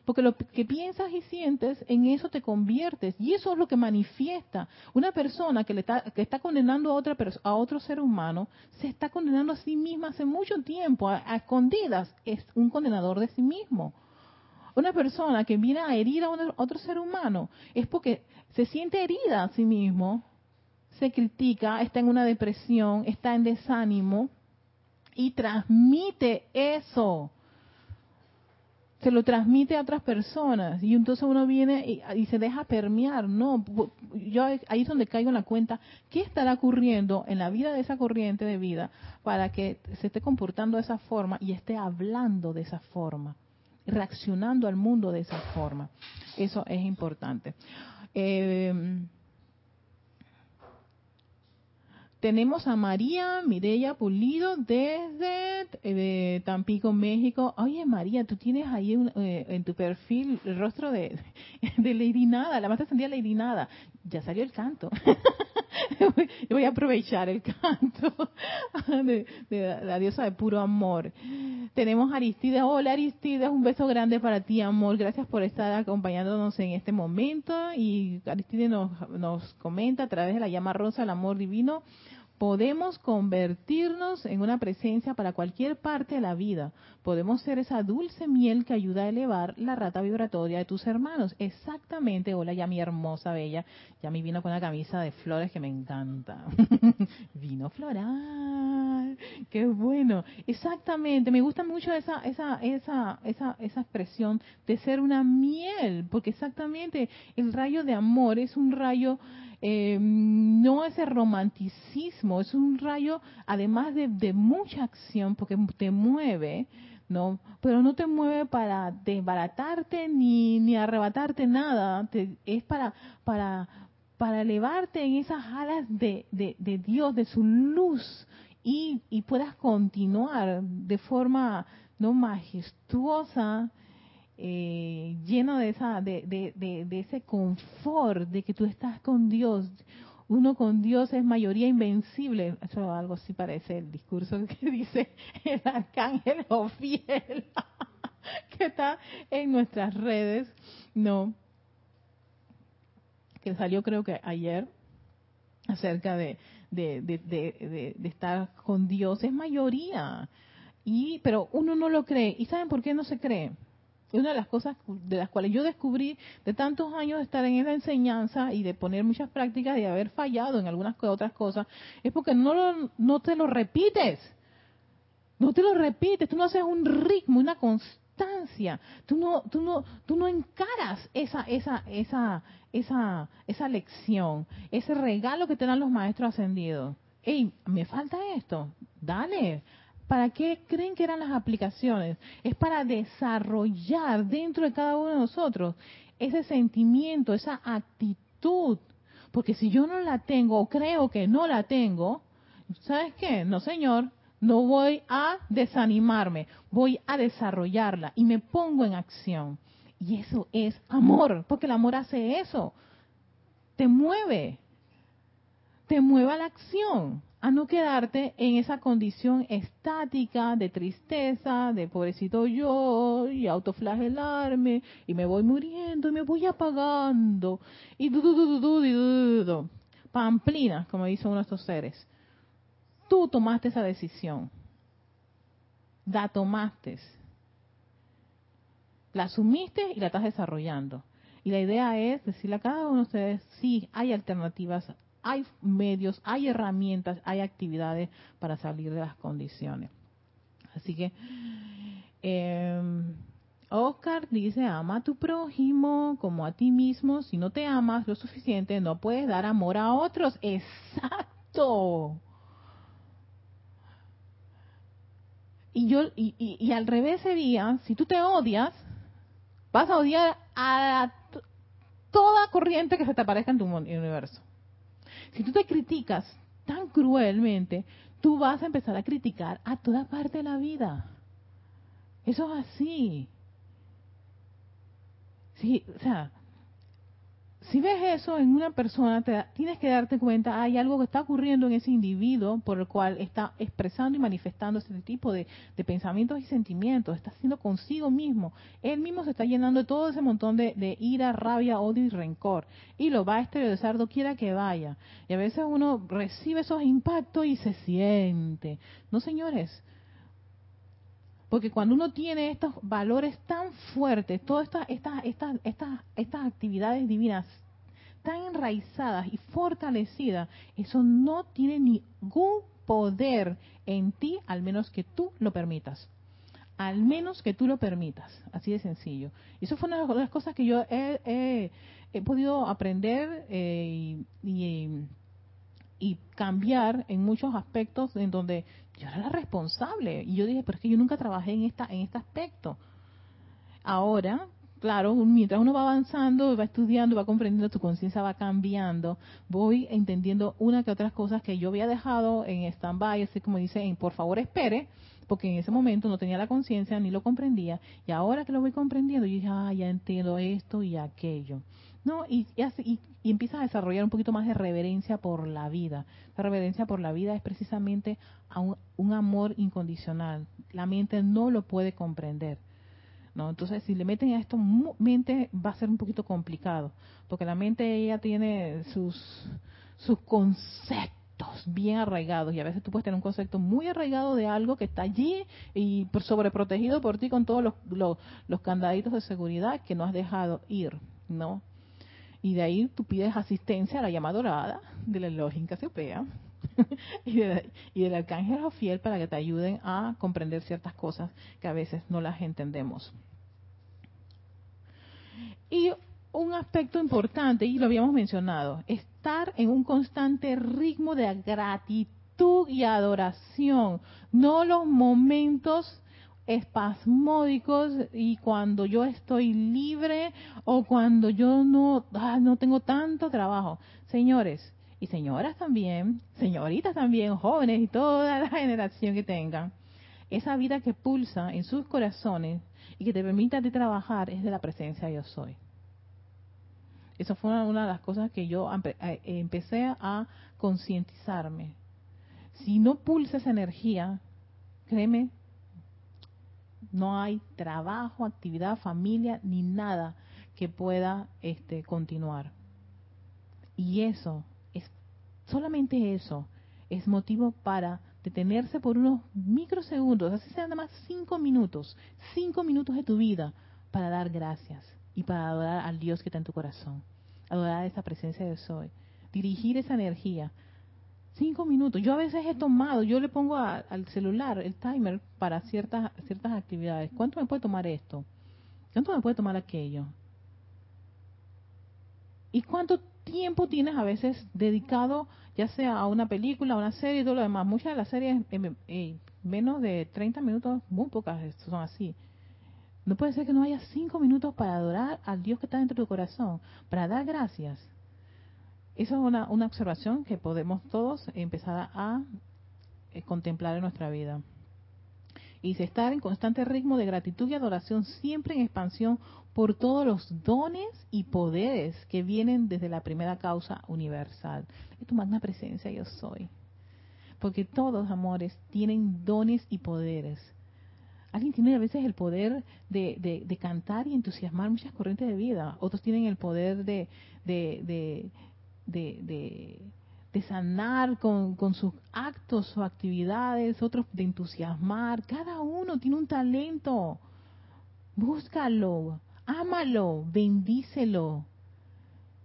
porque lo que piensas y sientes, en eso te conviertes. Y eso es lo que manifiesta. Una persona que, le está, que está condenando a, otra, a otro ser humano, se está condenando a sí misma hace mucho tiempo, a, escondidas. Es un condenador de sí mismo. Una persona que viene a herir a otro ser humano es porque se siente herida a sí mismo, se critica, está en una depresión, está en desánimo y transmite eso. Se lo transmite a otras personas. Y entonces uno viene y, se deja permear, no, yo ahí es donde caigo en la cuenta, ¿qué estará ocurriendo en la vida de esa corriente de vida para que se esté comportando de esa forma y esté hablando de esa forma, reaccionando al mundo de esa forma? Eso es importante. Eh, tenemos a María Mireya Pulido desde eh, Tampico, México. Oye, María, tú tienes ahí eh, en tu perfil el rostro de, de Lady Nada, la más ascendida Lady Nada. Ya salió el canto. voy a aprovechar el canto de, la diosa de puro amor. Tenemos a Aristides. Hola Aristides, un beso grande para ti, amor. Gracias por estar acompañándonos en este momento. Y Aristides nos, nos comenta a través de la llama rosa, el amor divino podemos convertirnos en una presencia para cualquier parte de la vida. Podemos ser esa dulce miel que ayuda a elevar la rata vibratoria de tus hermanos. Exactamente. Hola, ya mi hermosa, bella. Ya me vino con una camisa de flores que me encanta. vino floral. Qué bueno. Exactamente. Me gusta mucho esa, esa, esa, esa, esa expresión de ser una miel. Porque exactamente el rayo de amor es un rayo eh, no ese romanticismo, es un rayo además de, mucha acción porque te mueve, ¿no? Pero no te mueve para desbaratarte ni, ni arrebatarte nada, es para, para, para elevarte en esas alas de, de, de Dios, de su luz y, y puedas continuar de forma no majestuosa, eh, lleno de, esa, de, de, de, ese confort de que tú estás con Dios. Uno con Dios es mayoría invencible. Eso algo así parece el discurso que dice el arcángel Ofiel, que está en nuestras redes. No, que salió creo que ayer acerca de, de, de, de estar con Dios. Es mayoría. Y, pero uno no lo cree. ¿Y saben por qué no se cree? Una de las cosas de las cuales yo descubrí de tantos años de estar en esa enseñanza y de poner muchas prácticas y de haber fallado en algunas otras cosas, es porque no, lo, no te lo repites. No te lo repites, tú no haces un ritmo, una constancia, tú no, tú no, tú no encaras esa, esa, esa, esa, esa lección, ese regalo que te dan los maestros ascendidos. Hey, me falta esto, dale, ¿Para qué creen que eran las aplicaciones? Es para desarrollar dentro de cada uno de nosotros ese sentimiento, esa actitud. Porque si yo no la tengo o creo que no la tengo, ¿sabes qué? No, señor, no voy a desanimarme, voy a desarrollarla y me pongo en acción. Y eso es amor, porque el amor hace eso. Te mueve, te mueve a la acción a no quedarte en esa condición estática de tristeza, de pobrecito yo, y autoflagelarme, y me voy muriendo, y me voy apagando, y du, du, du, du, du, du, Pamplina, como dice uno de estos seres. Tú tomaste esa decisión. La tomaste. La asumiste y la estás desarrollando. Y la idea es decirle a cada uno de ustedes, sí, hay alternativas, hay medios, hay herramientas, hay actividades para salir de las condiciones. Así que, eh, Oscar dice, ama a tu prójimo como a ti mismo. Si no te amas lo suficiente, no puedes dar amor a otros. Exacto. Y yo y, y, al revés sería, si tú te odias, vas a odiar a toda corriente que se te aparezca en tu universo. Si tú te criticas tan cruelmente, tú vas a empezar a criticar a toda parte de la vida. Eso es así. Sí, o sea, Si ves eso en una persona, te tienes que darte cuenta, hay algo que está ocurriendo en ese individuo por el cual está expresando y manifestando este tipo de, pensamientos y sentimientos, está haciendo consigo mismo. Él mismo se está llenando de todo ese montón de, ira, rabia, odio y rencor. Y lo va a exteriorizar quiera que vaya. Y a veces uno recibe esos impactos y se siente. No, señores, porque cuando uno tiene estos valores tan fuertes, todas estas, estas, estas, estas, estas actividades divinas tan enraizadas y fortalecidas, eso no tiene ningún poder en ti, al menos que tú lo permitas. Al menos que tú lo permitas. Así de sencillo. Y eso fue una de las cosas que yo he, podido aprender eh, y y cambiar en muchos aspectos en donde yo era la responsable. Y yo dije pero es que yo nunca trabajé en esta en este aspecto. Ahora claro mientras uno va avanzando va estudiando va comprendiendo tu conciencia va cambiando. Voy entendiendo una que otras cosas que yo había dejado en stand by así como dice por favor espere porque en ese momento no tenía la conciencia ni lo comprendía. Y ahora que lo voy comprendiendo yo dije ah ya entiendo esto y aquello no, y, y, y, empiezas a desarrollar un poquito más de reverencia por la vida. La reverencia por la vida es precisamente un, amor incondicional. La mente no lo puede comprender. ¿no? Entonces, si le meten a esto mente, va a ser un poquito complicado, porque la mente ella tiene sus, sus conceptos bien arraigados y a veces tú puedes tener un concepto muy arraigado de algo que está allí y sobreprotegido por ti con todos los, los candaditos de seguridad que no has dejado ir, ¿no? Y de ahí tú pides asistencia a la llama dorada de la lógica Casiopea y, y del arcángel Jofiel para que te ayuden a comprender ciertas cosas que a veces no las entendemos. Y un aspecto importante, y lo habíamos mencionado, estar en un constante ritmo de gratitud y adoración, no los momentos espasmódicos y cuando yo estoy libre o cuando yo no, ah, no tengo tanto trabajo. Señores y señoras también, señoritas también, jóvenes y toda la generación que tengan, esa vida que pulsa en sus corazones y que te permita de trabajar es de la presencia yo soy. Eso fue una, de las cosas que yo eh, empecé a concientizarme. Si no pulsa esa energía, créeme no hay trabajo, actividad, familia, ni nada que pueda este, continuar. Y eso, es solamente eso, es motivo para detenerse por unos microsegundos, así sea nada más cinco minutos, cinco minutos de tu vida, para dar gracias y para adorar al Dios que está en tu corazón, adorar esa presencia de Soy, dirigir esa energía, Cinco minutos. Yo a veces he tomado, yo le pongo al celular el timer para ciertas, ciertas actividades. ¿Cuánto me puede tomar esto? ¿Cuánto me puede tomar aquello? ¿Y cuánto tiempo tienes a veces dedicado, ya sea a una película, a una serie y todo lo demás? Muchas de las series, eh, eh, menos de 30 minutos, muy pocas son así. No puede ser que no haya cinco minutos para adorar al Dios que está dentro de tu corazón, para dar gracias. Esa es una, una observación que podemos todos empezar a, eh, contemplar en nuestra vida. Y se estar en constante ritmo de gratitud y adoración, siempre en expansión por todos los dones y poderes que vienen desde la primera causa universal. Es tu magna presencia, yo soy. Porque todos, amores, tienen dones y poderes. Alguien tiene a veces el poder de, de, cantar y entusiasmar muchas corrientes de vida. Otros tienen el poder de, de, de, de, sanar con, con, sus actos o actividades, otros de entusiasmar. Cada uno tiene un talento. Búscalo, ámalo, bendícelo.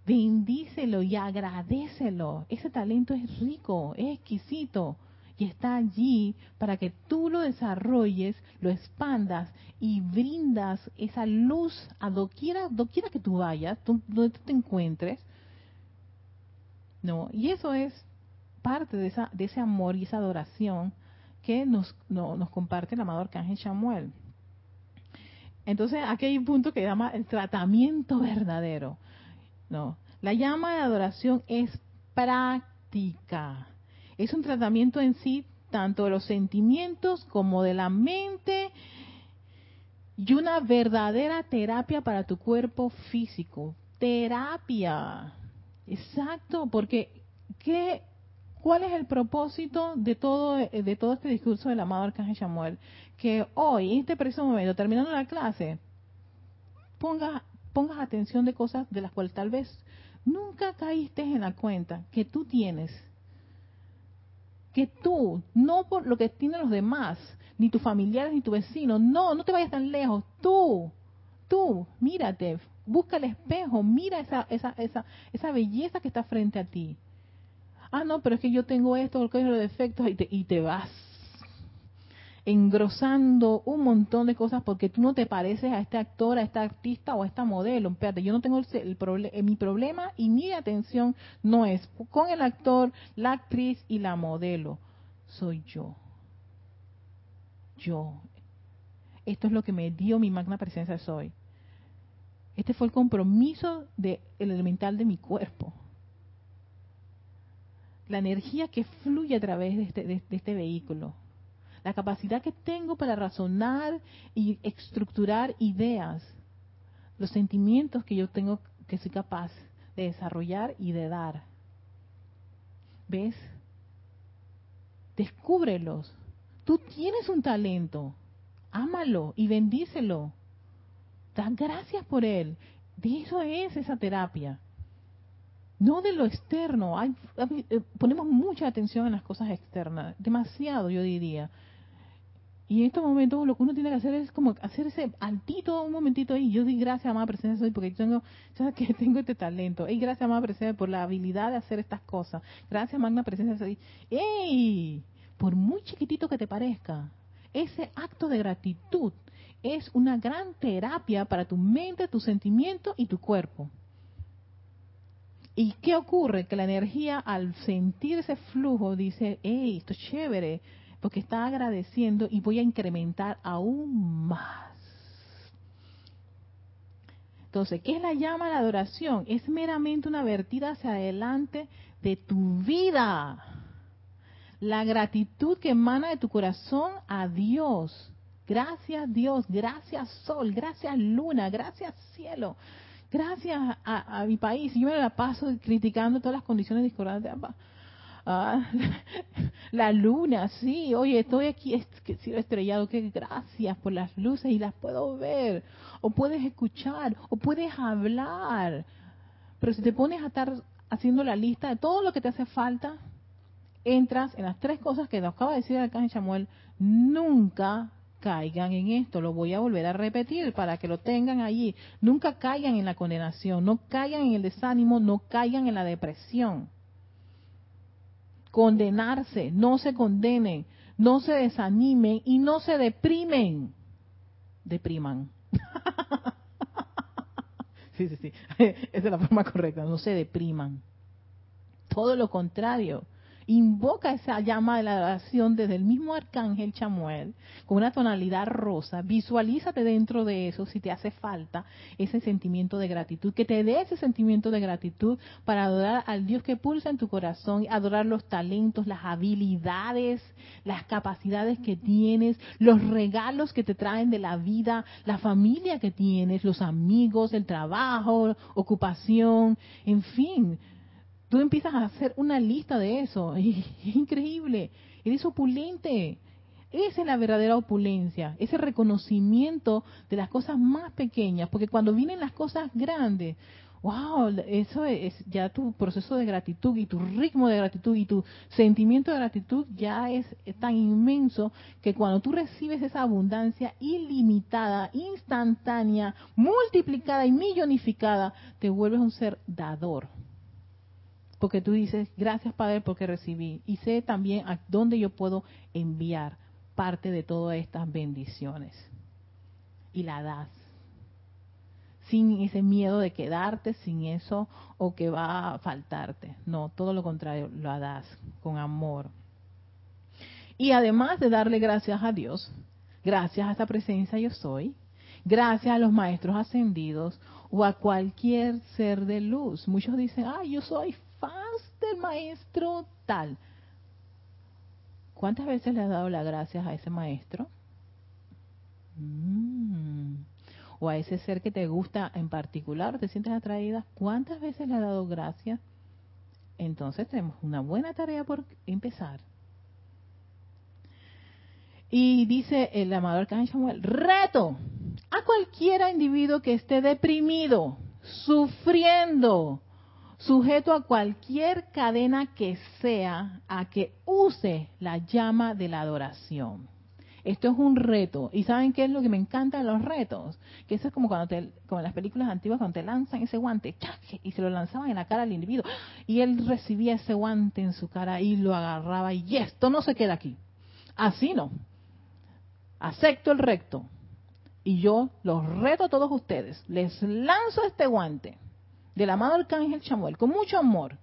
Bendícelo y agradecelo. Ese talento es rico, es exquisito y está allí para que tú lo desarrolles, lo expandas y brindas esa luz a doquiera, doquiera que tú vayas, donde tú te encuentres, no, y eso es parte de, esa, de ese amor y esa adoración que nos, nos comparte el amado Arcángel Samuel. Entonces, aquí hay un punto que llama el tratamiento verdadero. No, la llama de adoración es práctica. Es un tratamiento en sí, tanto de los sentimientos como de la mente, y una verdadera terapia para tu cuerpo físico, terapia. Exacto, porque ¿qué, ¿cuál es el propósito de todo, de todo este discurso del amado Arcángel Samuel? Que hoy, en este preciso momento, terminando la clase, pongas, pongas atención de cosas de las cuales tal vez nunca caíste en la cuenta que tú tienes. Que tú, no por lo que tienen los demás, ni tus familiares, ni tu vecino, no, no te vayas tan lejos, tú, tú, mírate, busca el espejo, mira esa, esa, esa, esa belleza que está frente a ti. Ah, no, pero es que yo tengo esto, los defectos, y te, y te vas engrosando un montón de cosas porque tú no te pareces a este actor, a esta artista o a esta modelo. Espérate, yo no tengo el, eh, mi problema y mi atención no es con el actor, la actriz y la modelo. Soy yo. Yo. Esto es lo que me dio mi magna presencia soy. Este fue el compromiso del elemental de mi cuerpo. La energía que fluye a través de este, de este vehículo la capacidad que tengo para razonar y estructurar ideas, los sentimientos que yo tengo que soy capaz de desarrollar y de dar. ¿Ves? Descúbrelos. Tú tienes un talento. Ámalo y bendícelo. Da gracias por él. De eso es esa terapia. No de lo externo. Hay, eh, ponemos mucha atención en las cosas externas. Demasiado, yo diría. Y en estos momentos lo que uno tiene que hacer es como hacerse altito un momentito ahí. Yo di gracias, amada presencia, porque yo tengo, ¿sabes que tengo este talento. Y gracias, amada presencia, por la habilidad de hacer estas cosas. Gracias, magna presencia. ¡Ey! Por muy chiquitito que te parezca, ese acto de gratitud es una gran terapia para tu mente, tu sentimiento y tu cuerpo. ¿Y qué ocurre? Que la energía al sentir ese flujo dice, ¡Ey, esto es chévere! porque está agradeciendo y voy a incrementar aún más. Entonces, ¿qué es la llama a la adoración? Es meramente una vertida hacia adelante de tu vida. La gratitud que emana de tu corazón a Dios. Gracias Dios, gracias Sol, gracias Luna, gracias Cielo, gracias a, mi país. Yo me la paso criticando todas las condiciones discordantes. Ah, la luna, sí, oye, estoy aquí, es que estrellado, que gracias por las luces y las puedo ver, o puedes escuchar, o puedes hablar. Pero si te pones a estar haciendo la lista de todo lo que te hace falta, entras en las tres cosas que nos acaba de decir el arcángel Samuel, nunca caigan en esto, lo voy a volver a repetir para que lo tengan allí, nunca caigan en la condenación, no caigan en el desánimo, no caigan en la depresión condenarse, no se condenen, no se desanimen y no se deprimen. Depriman. sí, sí, sí. Esa es la forma correcta, no se depriman. Todo lo contrario, invoca esa llama de la adoración desde el mismo arcángel Chamuel, con una tonalidad rosa, visualízate dentro de eso si te hace falta ese sentimiento de gratitud, que te dé ese sentimiento de gratitud para adorar al Dios que pulsa en tu corazón, adorar los talentos, las habilidades, las capacidades que tienes, los regalos que te traen de la vida, la familia que tienes, los amigos, el trabajo, ocupación, en fin, tú empiezas a hacer una lista de eso. es increíble. Eres opulente. Esa es la verdadera opulencia, ese reconocimiento de las cosas más pequeñas, porque cuando vienen las cosas grandes, wow, eso es ya tu proceso de gratitud y tu ritmo de gratitud y tu sentimiento de gratitud ya es tan inmenso que cuando tú recibes esa abundancia ilimitada, instantánea, multiplicada y millonificada, te vuelves un ser dador porque tú dices, gracias Padre porque recibí. Y sé también a dónde yo puedo enviar parte de todas estas bendiciones. Y la das. Sin ese miedo de quedarte sin eso o que va a faltarte. No, todo lo contrario, lo das con amor. Y además de darle gracias a Dios, gracias a esta presencia yo soy, gracias a los maestros ascendidos o a cualquier ser de luz. Muchos dicen, ah, yo soy maestro tal. ¿Cuántas veces le has dado las gracias a ese maestro? Mm. o a ese ser que te gusta en particular, te sientes atraída, ¿cuántas veces le has dado gracias? Entonces tenemos una buena tarea por empezar. Y dice el amador Arcángel Samuel, reto a cualquiera individuo que esté deprimido, sufriendo, sujeto a cualquier cadena que sea, a que use la llama de la adoración. Esto es un reto. ¿Y saben qué es lo que me encanta de los retos? Que eso es como cuando te, como en las películas antiguas, cuando te lanzan ese guante, y se lo lanzaban en la cara al individuo. Y él recibía ese guante en su cara y lo agarraba y esto no se queda aquí. Así no. Acepto el recto. Y yo los reto a todos ustedes. Les lanzo este guante del amado arcángel Chamuel con mucho amor.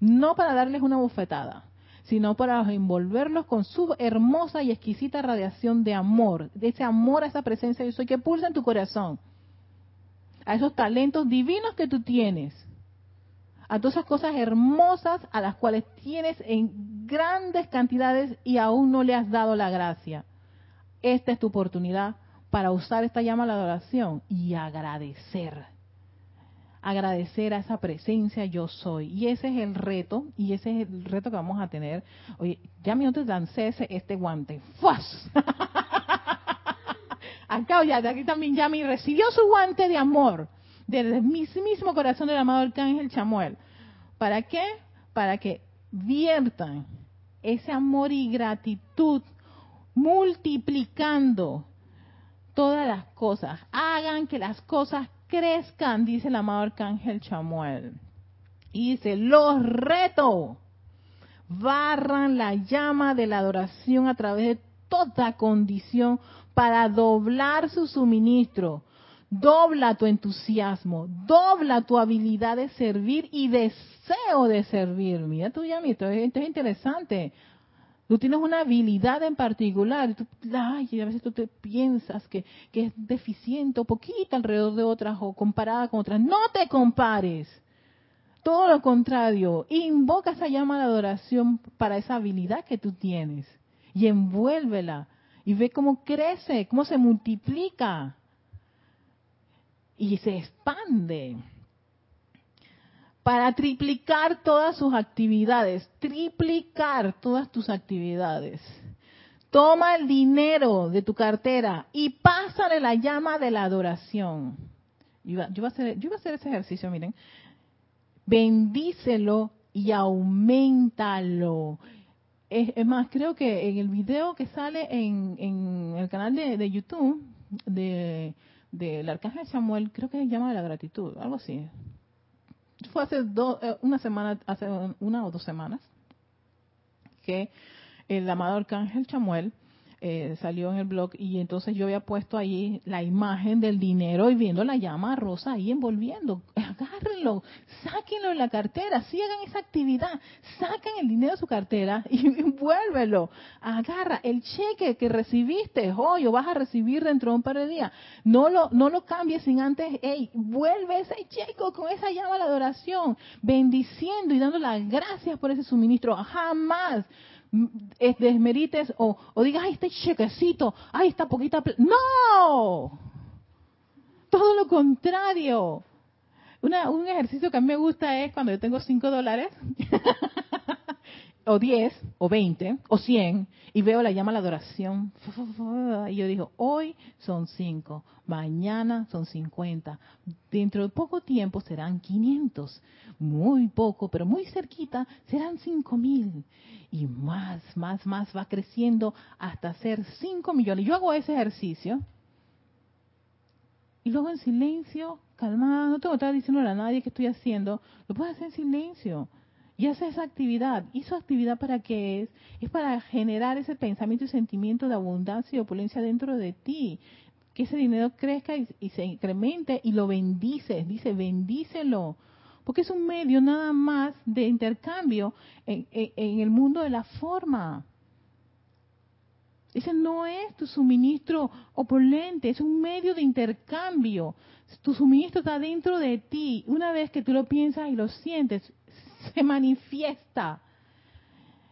No para darles una bofetada, sino para envolverlos con su hermosa y exquisita radiación de amor, de ese amor a esa presencia de soy que pulsa en tu corazón, a esos talentos divinos que tú tienes, a todas esas cosas hermosas a las cuales tienes en grandes cantidades y aún no le has dado la gracia. Esta es tu oportunidad para usar esta llama a la adoración y agradecer agradecer a esa presencia yo soy. Y ese es el reto, y ese es el reto que vamos a tener. Oye, ya mi antes lancé ese, este guante. ¡Fas! Acá, ya, de aquí también ya me recibió su guante de amor del mismo corazón del amado arcángel Chamuel. ¿Para qué? Para que viertan ese amor y gratitud multiplicando todas las cosas. Hagan que las cosas crezcan, dice el amado arcángel Chamuel. Y dice, los reto, barran la llama de la adoración a través de toda condición para doblar su suministro. Dobla tu entusiasmo, dobla tu habilidad de servir y deseo de servir. Mira tú, ya, esto es interesante. Tú tienes una habilidad en particular, tú, ay, a veces tú te piensas que, que es deficiente o poquita alrededor de otras o comparada con otras. No te compares. Todo lo contrario, invoca esa llama de adoración para esa habilidad que tú tienes y envuélvela y ve cómo crece, cómo se multiplica y se expande para triplicar todas sus actividades, triplicar todas tus actividades. Toma el dinero de tu cartera y pásale la llama de la adoración. Yo, voy a hacer, yo a hacer ese ejercicio, miren. Bendícelo y aumentalo. Es, más, creo que en el video que sale en, el canal de, YouTube de, del Arcángel Samuel, creo que se llama la gratitud, algo así fue hace eh, una semana, hace una o dos semanas, que el amado arcángel Chamuel eh, salió en el blog y entonces yo había puesto ahí la imagen del dinero y viendo la llama rosa ahí envolviendo. Agárrenlo, sáquenlo en la cartera, si hagan esa actividad, saquen el dinero de su cartera y envuélvelo. Agarra el cheque que recibiste hoy o vas a recibir dentro de un par de días. No lo, no lo cambies sin antes, hey, vuelve ese cheque con esa llama a la adoración, bendiciendo y dando las gracias por ese suministro. Jamás desmerites o, o digas, ay, este chequecito, ay, esta poquita... No, todo lo contrario. Una, un ejercicio que a mí me gusta es cuando yo tengo 5 dólares, o 10, o 20, o 100, y veo la llama la adoración. Y yo digo, hoy son 5, mañana son 50, dentro de poco tiempo serán 500, muy poco, pero muy cerquita serán 5000 y más, más, más va creciendo hasta ser 5 millones. Yo hago ese ejercicio y luego en silencio, calmado, no tengo que estar diciéndole a nadie que estoy haciendo, lo puedo hacer en silencio. Y hace esa actividad. ¿Y su actividad para qué es? Es para generar ese pensamiento y sentimiento de abundancia y opulencia dentro de ti. Que ese dinero crezca y, se incremente y lo bendices. Dice, bendícelo porque es un medio nada más de intercambio en, el mundo de la forma. Ese no es tu suministro opulente, es un medio de intercambio. Tu suministro está dentro de ti. Una vez que tú lo piensas y lo sientes, se manifiesta.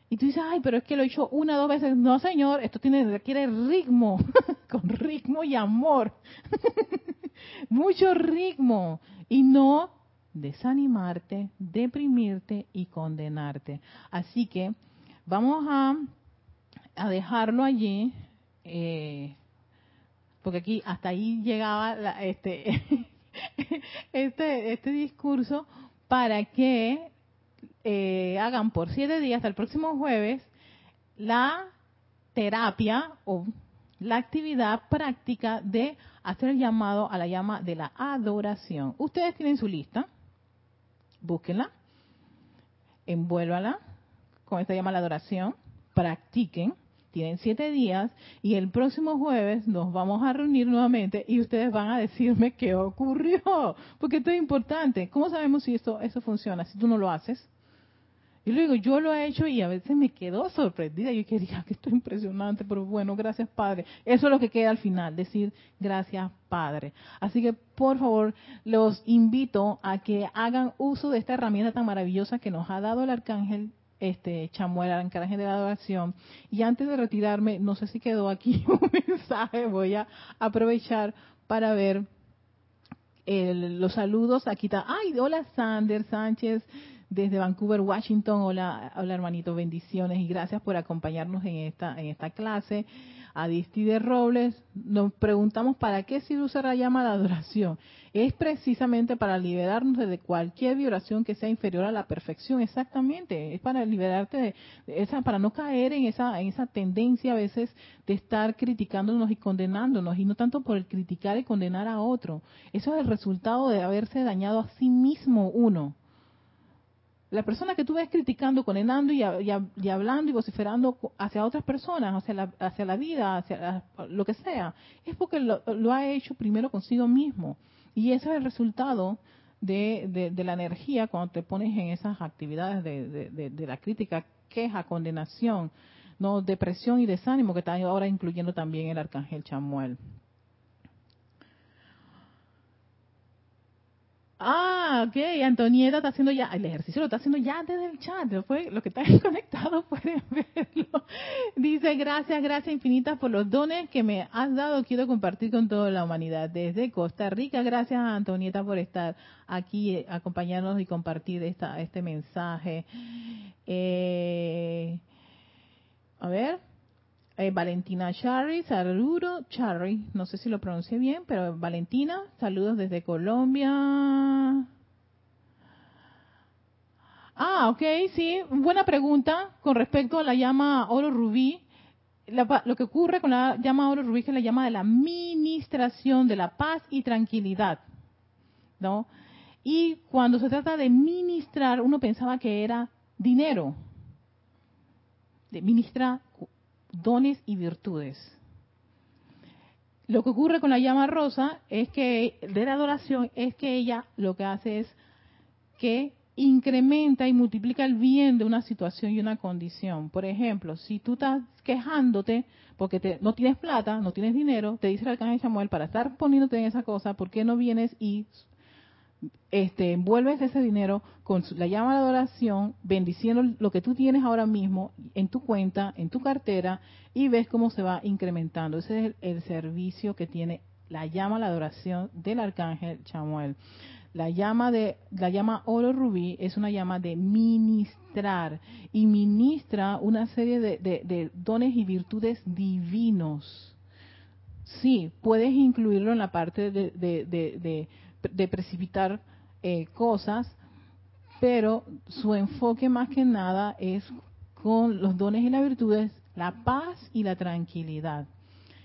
Y tú dices, ay, pero es que lo he hecho una o dos veces. No, señor, esto tiene, requiere ritmo, con ritmo y amor. Mucho ritmo. Y no desanimarte, deprimirte y condenarte. Así que vamos a, a dejarlo allí, eh, porque aquí hasta ahí llegaba este, este, este discurso para que eh, hagan por siete días hasta el próximo jueves la terapia o la actividad práctica de hacer el llamado a la llama de la adoración. Ustedes tienen su lista, búsquenla, envuélvala con esta llama a la adoración, practiquen, tienen siete días. Y el próximo jueves nos vamos a reunir nuevamente y ustedes van a decirme qué ocurrió, porque esto es importante. ¿Cómo sabemos si esto eso funciona si tú no lo haces? Y luego yo lo he hecho y a veces me quedo sorprendida. Yo quería que esto es impresionante, pero bueno, gracias Padre. Eso es lo que queda al final, decir gracias Padre. Así que por favor los invito a que hagan uso de esta herramienta tan maravillosa que nos ha dado el arcángel este Chamuel, el arcángel de la adoración. Y antes de retirarme, no sé si quedó aquí un mensaje, voy a aprovechar para ver los saludos. Aquí está, ay, hola Sander Sánchez desde Vancouver, Washington. Hola, hola hermanito, bendiciones y gracias por acompañarnos en esta, en esta clase. A de Robles, nos preguntamos para qué sirve usar la llama de adoración. Es precisamente para liberarnos de cualquier vibración que sea inferior a la perfección, exactamente. Es para liberarte de esa, para no caer en esa, en esa tendencia a veces de estar criticándonos y condenándonos, y no tanto por el criticar y condenar a otro. Eso es el resultado de haberse dañado a sí mismo uno la persona que tú ves criticando, condenando y, hablando y vociferando hacia otras personas, hacia la, hacia la vida, hacia lo que sea, es porque lo, ha hecho primero consigo mismo. Y ese es el resultado de, la energía cuando te pones en esas actividades de, de, la crítica, queja, condenación, no depresión y desánimo que está ahora incluyendo también el arcángel Chamuel. Ah, ok, Antonieta está haciendo ya, el ejercicio lo está haciendo ya desde el chat, lo que está conectado pueden verlo. Dice, gracias, gracias infinitas por los dones que me has dado, quiero compartir con toda la humanidad. Desde Costa Rica, gracias a Antonieta por estar aquí, eh, acompañarnos y compartir esta, este mensaje. Eh, a ver, eh, Valentina Charry, saludo, Charry, no sé si lo pronuncié bien, pero Valentina, saludos desde Colombia. Ah, ok, sí, buena pregunta con respecto a la llama oro rubí. lo que ocurre con la llama oro rubí es que la llama de la ministración de la paz y tranquilidad, ¿no? Y cuando se trata de ministrar, uno pensaba que era dinero. De ministrar dones y virtudes. Lo que ocurre con la llama rosa es que de la adoración es que ella lo que hace es que incrementa y multiplica el bien de una situación y una condición. Por ejemplo, si tú estás quejándote porque te, no tienes plata, no tienes dinero, te dice el arcángel Samuel, para estar poniéndote en esa cosa, ¿por qué no vienes y este, envuelves ese dinero con la llama de adoración, bendiciendo lo que tú tienes ahora mismo en tu cuenta, en tu cartera, y ves cómo se va incrementando. Ese es el, servicio que tiene la llama, la adoración del arcángel Chamuel. La llama de la llama oro rubí es una llama de ministrar y ministra una serie de, dones y virtudes divinos. Sí, puedes incluirlo en la parte de de precipitar eh, cosas, pero su enfoque más que nada es con los dones y las virtudes, la paz y la tranquilidad.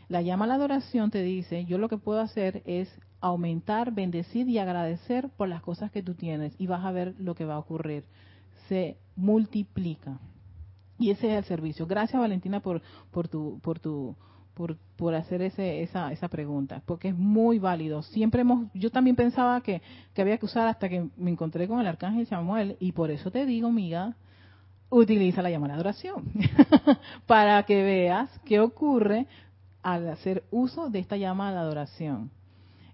La llama a la adoración te dice, yo lo que puedo hacer es aumentar, bendecir y agradecer por las cosas que tú tienes y vas a ver lo que va a ocurrir. Se multiplica. Y ese es el servicio. Gracias Valentina por, por tu, por tu por, por hacer ese, esa, esa pregunta, porque es muy válido. Siempre hemos, yo también pensaba que, que había que usar hasta que me encontré con el arcángel Samuel, y por eso te digo, amiga, utiliza la llamada de oración, para que veas qué ocurre al hacer uso de esta llamada de adoración.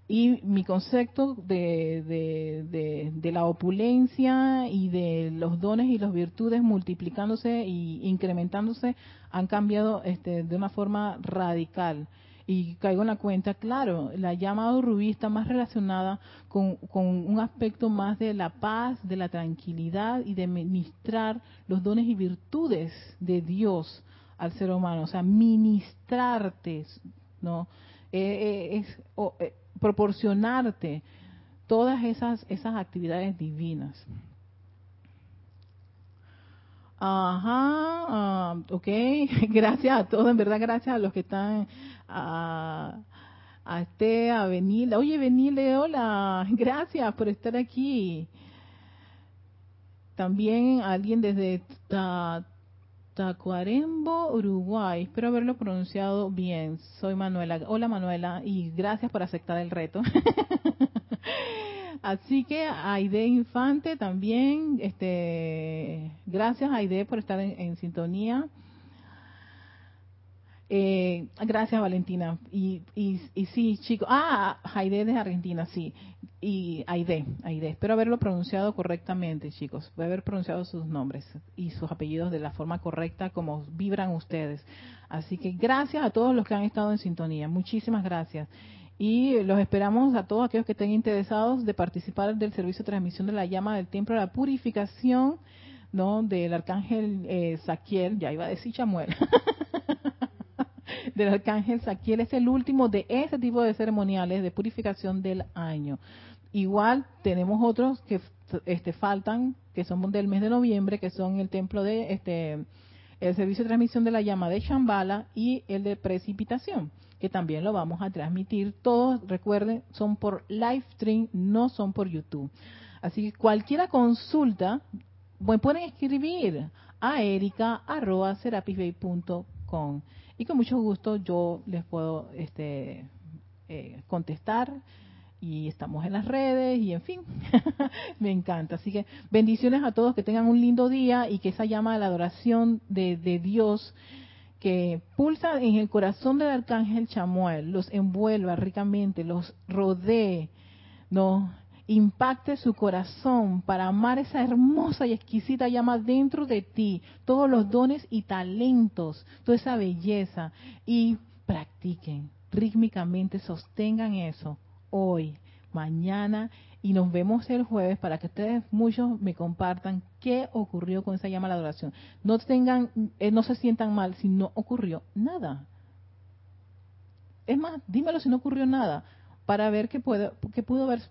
Y mi concepto de, de, de, la opulencia y de los dones y las virtudes multiplicándose y incrementándose han cambiado este, de una forma radical. Y caigo en la cuenta, claro, la llamada rubí está más relacionada con, con un aspecto más de la paz, de la tranquilidad y de ministrar los dones y virtudes de Dios al ser humano. O sea, ministrarte, ¿no? Eh, eh, es, eh, proporcionarte todas esas, esas actividades divinas. Ajá, ah, ok, gracias a todos, en verdad gracias a los que están, a, a este, a Benilde. Oye, Benilde, hola, gracias por estar aquí. También alguien desde Tacuarembo, Uruguay. Espero haberlo pronunciado bien. Soy Manuela. Hola Manuela y gracias por aceptar el reto. Así que Aide Infante también, este, gracias Aide por estar en sintonía. Eh, gracias, Valentina. Y, y, y, sí, chicos. Ah, Aide de Argentina, sí. Y Aide, Aide. Espero haberlo pronunciado correctamente, chicos. Voy a haber pronunciado sus nombres y sus apellidos de la forma correcta como vibran ustedes. Así que gracias a todos los que han estado en sintonía. Muchísimas gracias. Y los esperamos a todos aquellos que estén interesados de participar del servicio de transmisión de la llama del templo de la purificación, ¿no? Del arcángel eh, Saquiel, ya iba a decir Chamuel. del arcángel Saquiel es el último de ese tipo de ceremoniales de purificación del año. Igual tenemos otros que este, faltan, que son del mes de noviembre, que son el templo de este el servicio de transmisión de la llama de Shambhala y el de precipitación, que también lo vamos a transmitir. Todos, recuerden, son por live stream, no son por YouTube. Así que cualquiera consulta, pueden escribir a erica.com y con mucho gusto yo les puedo este, eh, contestar y estamos en las redes y en fin, me encanta. Así que bendiciones a todos, que tengan un lindo día y que esa llama de la adoración de, de Dios que pulsa en el corazón del arcángel Chamuel, los envuelva ricamente, los rodee, ¿no? Impacte su corazón para amar esa hermosa y exquisita llama dentro de ti, todos los dones y talentos, toda esa belleza y practiquen rítmicamente, sostengan eso hoy, mañana y nos vemos el jueves para que ustedes muchos me compartan qué ocurrió con esa llama de la adoración. No tengan, eh, no se sientan mal si no ocurrió nada. Es más, dímelo si no ocurrió nada para ver qué, puede, qué pudo haber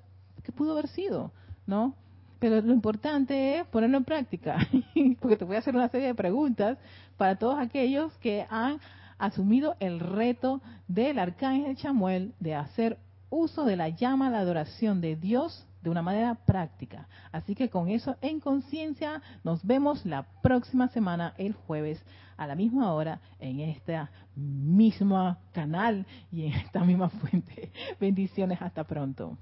que pudo haber sido, ¿no? Pero lo importante es ponerlo en práctica, porque te voy a hacer una serie de preguntas para todos aquellos que han asumido el reto del arcángel Chamuel de hacer uso de la llama a la adoración de Dios de una manera práctica. Así que con eso en conciencia nos vemos la próxima semana, el jueves, a la misma hora, en este mismo canal y en esta misma fuente. Bendiciones, hasta pronto.